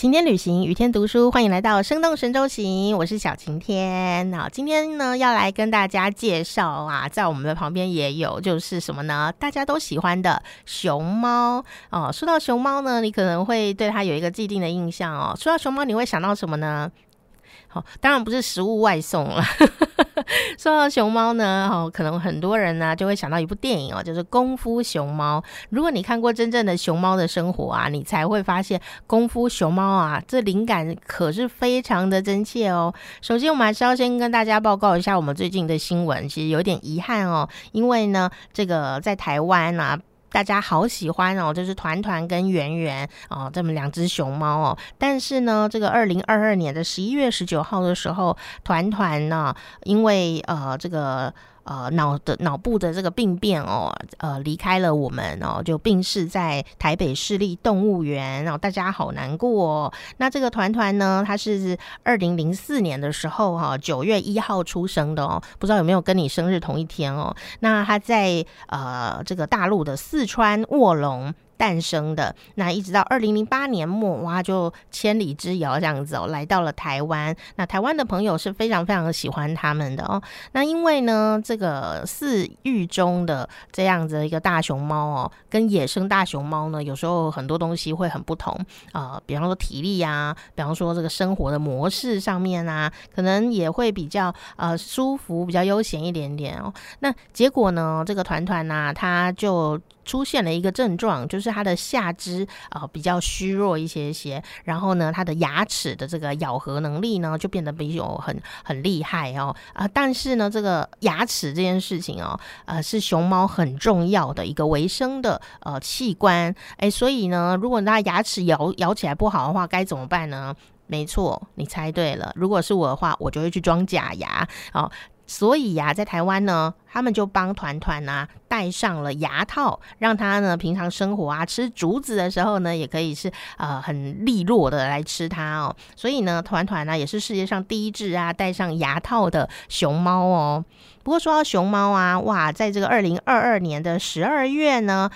晴天旅行，雨天读书，欢迎来到生动神州行，我是小晴天。那今天呢，要来跟大家介绍啊，在我们的旁边也有，就是什么呢？大家都喜欢的熊猫哦。说到熊猫呢，你可能会对它有一个既定的印象哦。说到熊猫，你会想到什么呢？好，当然不是食物外送了。说到熊猫呢，哦，可能很多人呢就会想到一部电影哦，就是《功夫熊猫》。如果你看过真正的熊猫的生活啊，你才会发现《功夫熊猫》啊，这灵感可是非常的真切哦。首先，我们还是要先跟大家报告一下我们最近的新闻，其实有点遗憾哦，因为呢，这个在台湾啊。大家好喜欢哦，就是团团跟圆圆哦，这么两只熊猫哦。但是呢，这个二零二二年的十一月十九号的时候，团团呢，因为呃这个。呃，脑的脑部的这个病变哦，呃，离开了我们哦，就病逝在台北市立动物园，然后大家好难过。那这个团团呢，他是二零零四年的时候哈，九月一号出生的哦，不知道有没有跟你生日同一天哦？那他在呃这个大陆的四川卧龙。诞生的那一直到二零零八年末，哇，就千里之遥这样子哦，来到了台湾。那台湾的朋友是非常非常的喜欢他们的哦。那因为呢，这个四育中的这样子的一个大熊猫哦，跟野生大熊猫呢，有时候很多东西会很不同啊。比方说体力呀，比方说这个生活的模式上面啊，可能也会比较呃舒服，比较悠闲一点点哦。那结果呢，这个团团呢，它就。出现了一个症状，就是它的下肢啊比较虚弱一些些，然后呢，它的牙齿的这个咬合能力呢就变得比较很很厉害哦啊，但是呢，这个牙齿这件事情哦，呃，是熊猫很重要的一个维生的呃器官，哎，所以呢，如果它牙齿咬咬起来不好的话，该怎么办呢？没错，你猜对了，如果是我的话，我就会去装假牙哦。所以呀，在台湾呢，他们就帮团团啊戴上了牙套，让他呢平常生活啊吃竹子的时候呢，也可以是呃很利落的来吃它哦。所以呢，团团呢也是世界上第一只啊戴上牙套的熊猫哦。不过说到熊猫啊，哇，在这个二零二二年的十二月呢，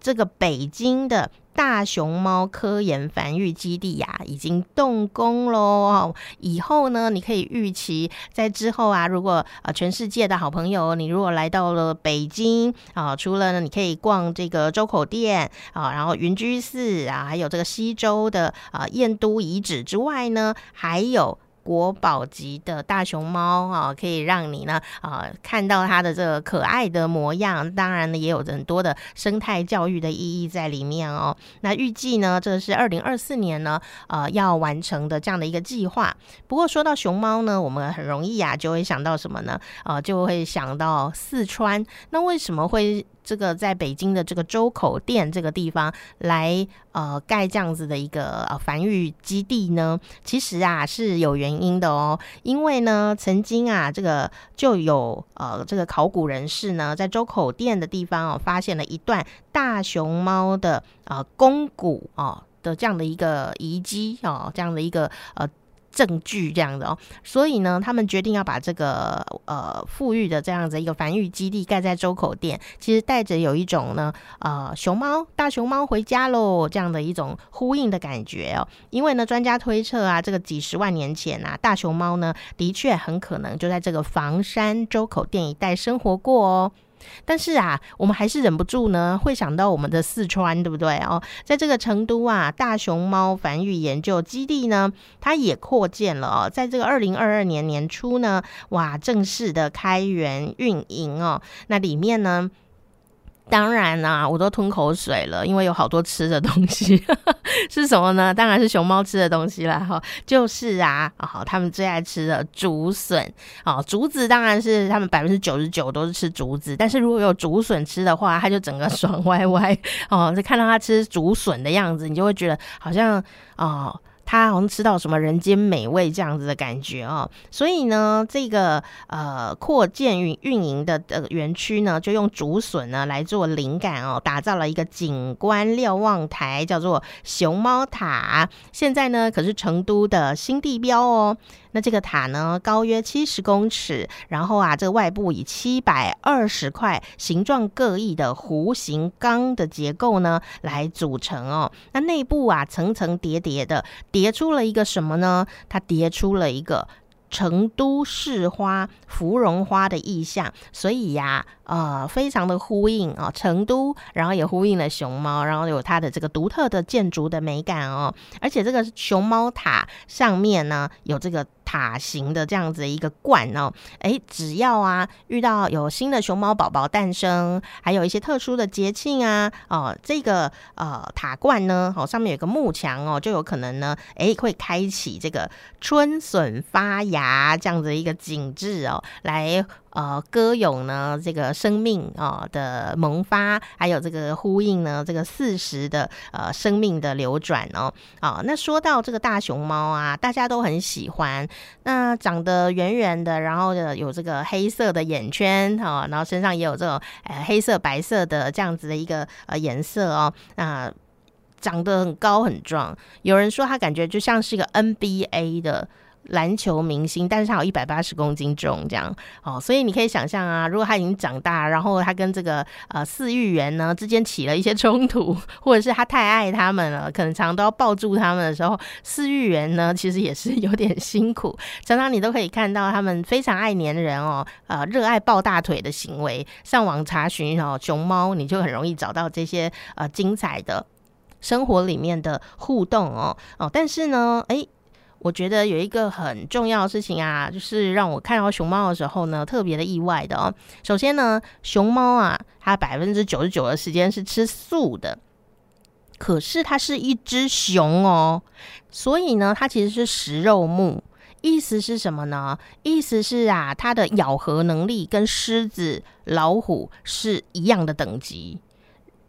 这个北京的。大熊猫科研繁育基地呀，已经动工喽。以后呢，你可以预期在之后啊，如果呃全世界的好朋友，你如果来到了北京啊，除了呢，你可以逛这个周口店啊，然后云居寺啊，还有这个西周的啊燕都遗址之外呢，还有。国宝级的大熊猫啊，可以让你呢啊看到它的这个可爱的模样。当然呢，也有很多的生态教育的意义在里面哦。那预计呢，这是二零二四年呢呃要完成的这样的一个计划。不过说到熊猫呢，我们很容易啊就会想到什么呢？呃，就会想到四川。那为什么会？这个在北京的这个周口店这个地方来呃盖这样子的一个呃繁育基地呢，其实啊是有原因因的哦。因为呢，曾经啊这个就有呃这个考古人士呢在周口店的地方哦发现了一段大熊猫的呃肱骨哦的这样的一个遗迹哦这样的一个呃。证据这样的哦，所以呢，他们决定要把这个呃富裕的这样子一个繁育基地盖在周口店，其实带着有一种呢呃熊猫大熊猫回家喽这样的一种呼应的感觉哦。因为呢，专家推测啊，这个几十万年前啊，大熊猫呢的确很可能就在这个房山周口店一带生活过哦。但是啊，我们还是忍不住呢，会想到我们的四川，对不对哦？在这个成都啊，大熊猫繁育研究基地呢，它也扩建了哦。在这个二零二二年年初呢，哇，正式的开园运营哦。那里面呢？当然啦，我都吞口水了，因为有好多吃的东西，是什么呢？当然是熊猫吃的东西啦，哈，就是啊，好，他们最爱吃的竹笋，哦，竹子当然是他们百分之九十九都是吃竹子，但是如果有竹笋吃的话，它就整个爽歪歪，哦，就看到它吃竹笋的样子，你就会觉得好像哦。他好像吃到什么人间美味这样子的感觉哦，所以呢，这个呃扩建运运营的呃园区呢，就用竹笋呢来做灵感哦，打造了一个景观瞭望台，叫做熊猫塔。现在呢，可是成都的新地标哦。那这个塔呢，高约七十公尺，然后啊，这个外部以七百二十块形状各异的弧形钢的结构呢来组成哦。那内部啊，层层叠叠的叠出了一个什么呢？它叠出了一个。成都市花、芙蓉花的意象，所以呀，呃，非常的呼应啊，成都，然后也呼应了熊猫，然后有它的这个独特的建筑的美感哦，而且这个熊猫塔上面呢，有这个。塔形的这样子一个冠哦，哎，只要啊遇到有新的熊猫宝宝诞生，还有一些特殊的节庆啊，哦，这个呃塔冠呢，哦上面有个幕墙哦，就有可能呢，哎会开启这个春笋发芽这样子一个景致哦，来。呃，歌咏呢这个生命啊的萌发，还有这个呼应呢这个四时的呃生命的流转哦。啊，那说到这个大熊猫啊，大家都很喜欢。那长得圆圆的，然后有这个黑色的眼圈哈，然后身上也有这种呃黑色白色的这样子的一个呃颜色哦。那长得很高很壮，有人说他感觉就像是一个 NBA 的。篮球明星，但是他有一百八十公斤重，这样哦，所以你可以想象啊，如果他已经长大，然后他跟这个呃饲育员呢之间起了一些冲突，或者是他太爱他们了，可能常常都要抱住他们的时候，饲育员呢其实也是有点辛苦，常常你都可以看到他们非常爱粘人哦，呃，热爱抱大腿的行为。上网查询哦，熊猫你就很容易找到这些呃精彩的生活里面的互动哦哦，但是呢，哎。我觉得有一个很重要的事情啊，就是让我看到熊猫的时候呢，特别的意外的哦。首先呢，熊猫啊，它百分之九十九的时间是吃素的，可是它是一只熊哦，所以呢，它其实是食肉目。意思是什么呢？意思是啊，它的咬合能力跟狮子、老虎是一样的等级。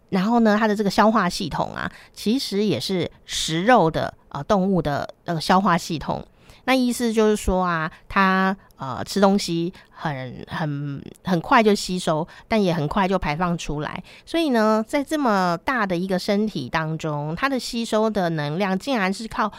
然后呢，它的这个消化系统啊，其实也是食肉的呃动物的那个消化系统。那意思就是说啊，它呃吃东西很很很快就吸收，但也很快就排放出来。所以呢，在这么大的一个身体当中，它的吸收的能量竟然是靠。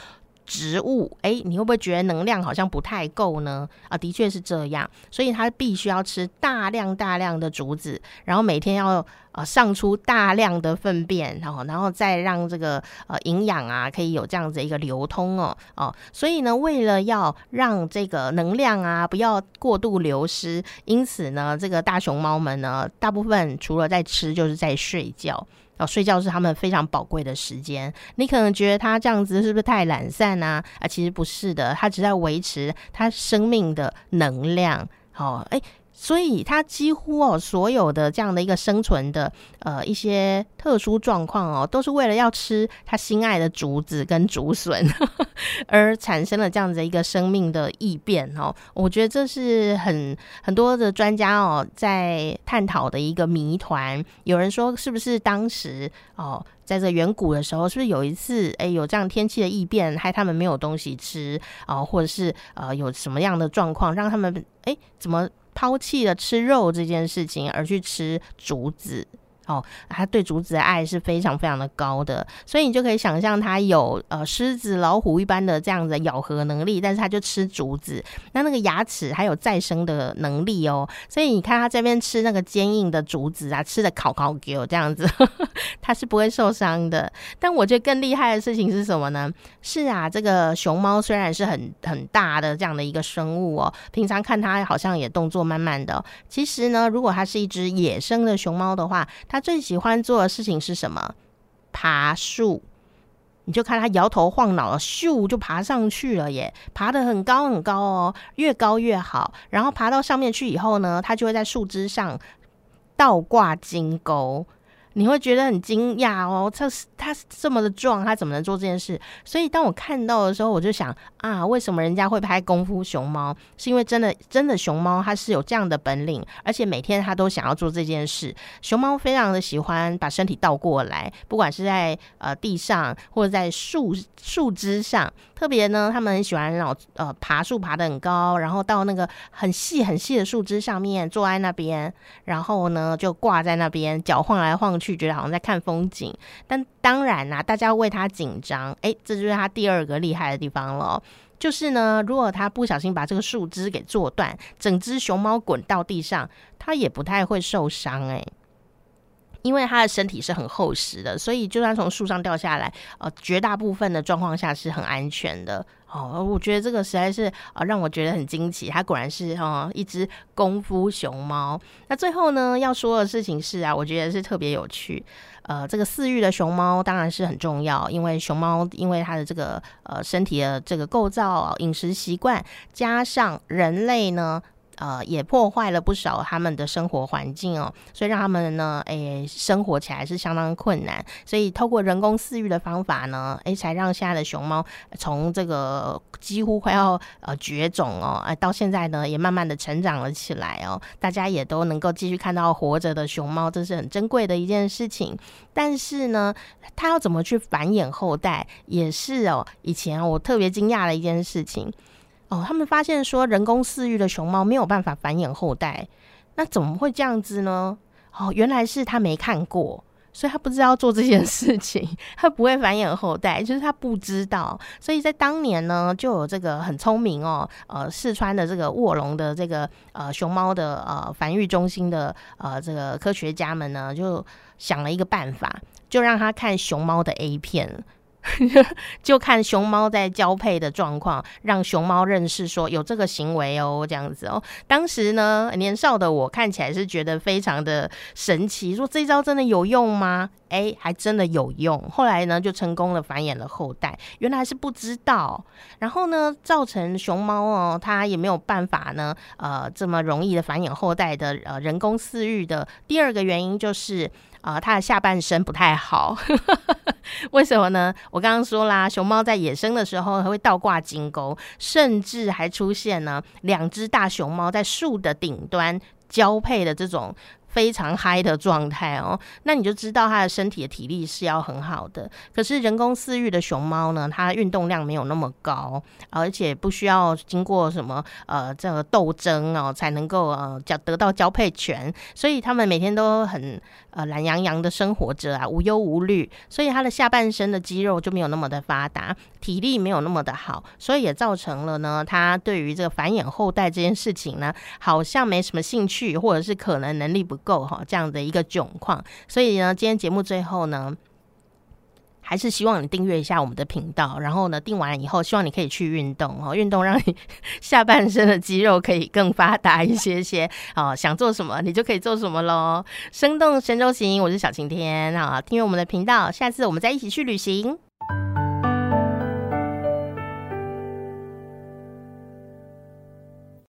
植物，哎，你会不会觉得能量好像不太够呢？啊，的确是这样，所以它必须要吃大量大量的竹子，然后每天要呃上出大量的粪便，然后然后再让这个呃营养啊可以有这样子一个流通哦哦，所以呢，为了要让这个能量啊不要过度流失，因此呢，这个大熊猫们呢，大部分除了在吃，就是在睡觉。哦，睡觉是他们非常宝贵的时间。你可能觉得他这样子是不是太懒散啊？啊，其实不是的，他只在维持他生命的能量。哦，哎。所以它几乎哦，所有的这样的一个生存的呃一些特殊状况哦，都是为了要吃他心爱的竹子跟竹笋 而产生了这样子一个生命的异变哦。我觉得这是很很多的专家哦在探讨的一个谜团。有人说，是不是当时哦，在这远古的时候，是不是有一次哎有这样天气的异变，害他们没有东西吃啊，或者是呃有什么样的状况让他们哎怎么？抛弃了吃肉这件事情，而去吃竹子。哦，他对竹子的爱是非常非常的高的，所以你就可以想象他有呃狮子、老虎一般的这样的咬合能力，但是他就吃竹子，那那个牙齿还有再生的能力哦。所以你看他这边吃那个坚硬的竹子啊，吃的烤烤给我这样子，他是不会受伤的。但我觉得更厉害的事情是什么呢？是啊，这个熊猫虽然是很很大的这样的一个生物哦，平常看它好像也动作慢慢的，其实呢，如果它是一只野生的熊猫的话，它最喜欢做的事情是什么？爬树。你就看他摇头晃脑的，咻就爬上去了耶！爬得很高很高哦，越高越好。然后爬到上面去以后呢，他就会在树枝上倒挂金钩。你会觉得很惊讶哦，他他这么的壮，他怎么能做这件事？所以当我看到的时候，我就想啊，为什么人家会拍功夫熊猫？是因为真的真的熊猫它是有这样的本领，而且每天它都想要做这件事。熊猫非常的喜欢把身体倒过来，不管是在呃地上或者在树树枝上，特别呢，他们很喜欢老呃爬树爬得很高，然后到那个很细很细的树枝上面坐在那边，然后呢就挂在那边，脚晃来晃。去觉得好像在看风景，但当然啦，大家为他紧张，哎，这就是他第二个厉害的地方了。就是呢，如果他不小心把这个树枝给做断，整只熊猫滚到地上，它也不太会受伤诶。因为它的身体是很厚实的，所以就算从树上掉下来，呃，绝大部分的状况下是很安全的。哦，我觉得这个实在是呃让我觉得很惊奇，它果然是哦一只功夫熊猫。那最后呢要说的事情是啊，我觉得是特别有趣。呃，这个饲育的熊猫当然是很重要，因为熊猫因为它的这个呃身体的这个构造、饮食习惯，加上人类呢。呃，也破坏了不少他们的生活环境哦，所以让他们呢，诶，生活起来是相当困难。所以透过人工饲育的方法呢，诶，才让现在的熊猫从这个几乎快要呃绝种哦，哎，到现在呢，也慢慢的成长了起来哦。大家也都能够继续看到活着的熊猫，这是很珍贵的一件事情。但是呢，它要怎么去繁衍后代，也是哦，以前我特别惊讶的一件事情。哦，他们发现说人工饲育的熊猫没有办法繁衍后代，那怎么会这样子呢？哦，原来是他没看过，所以他不知道做这件事情，他不会繁衍后代，就是他不知道。所以在当年呢，就有这个很聪明哦，呃，四川的这个卧龙的这个呃熊猫的呃繁育中心的呃这个科学家们呢，就想了一个办法，就让他看熊猫的 A 片。就看熊猫在交配的状况，让熊猫认识说有这个行为哦，这样子哦。当时呢，年少的我看起来是觉得非常的神奇，说这招真的有用吗？哎，还真的有用。后来呢，就成功的繁衍了后代。原来是不知道，然后呢，造成熊猫哦，它也没有办法呢，呃，这么容易的繁衍后代的呃人工饲育的第二个原因就是。啊，它的下半身不太好，为什么呢？我刚刚说啦，熊猫在野生的时候还会倒挂金钩，甚至还出现呢两只大熊猫在树的顶端交配的这种。非常嗨的状态哦，那你就知道它的身体的体力是要很好的。可是人工饲育的熊猫呢，它运动量没有那么高，而且不需要经过什么呃这个斗争哦，才能够呃交得到交配权，所以它们每天都很呃懒洋洋的生活着啊，无忧无虑，所以它的下半身的肌肉就没有那么的发达，体力没有那么的好，所以也造成了呢，它对于这个繁衍后代这件事情呢，好像没什么兴趣，或者是可能能力不。够哈，这样的一个窘况，所以呢，今天节目最后呢，还是希望你订阅一下我们的频道，然后呢，订完以后，希望你可以去运动哦，运动让你下半身的肌肉可以更发达一些些 哦，想做什么你就可以做什么喽。生动神州行，我是小晴天啊，订阅我们的频道，下次我们再一起去旅行。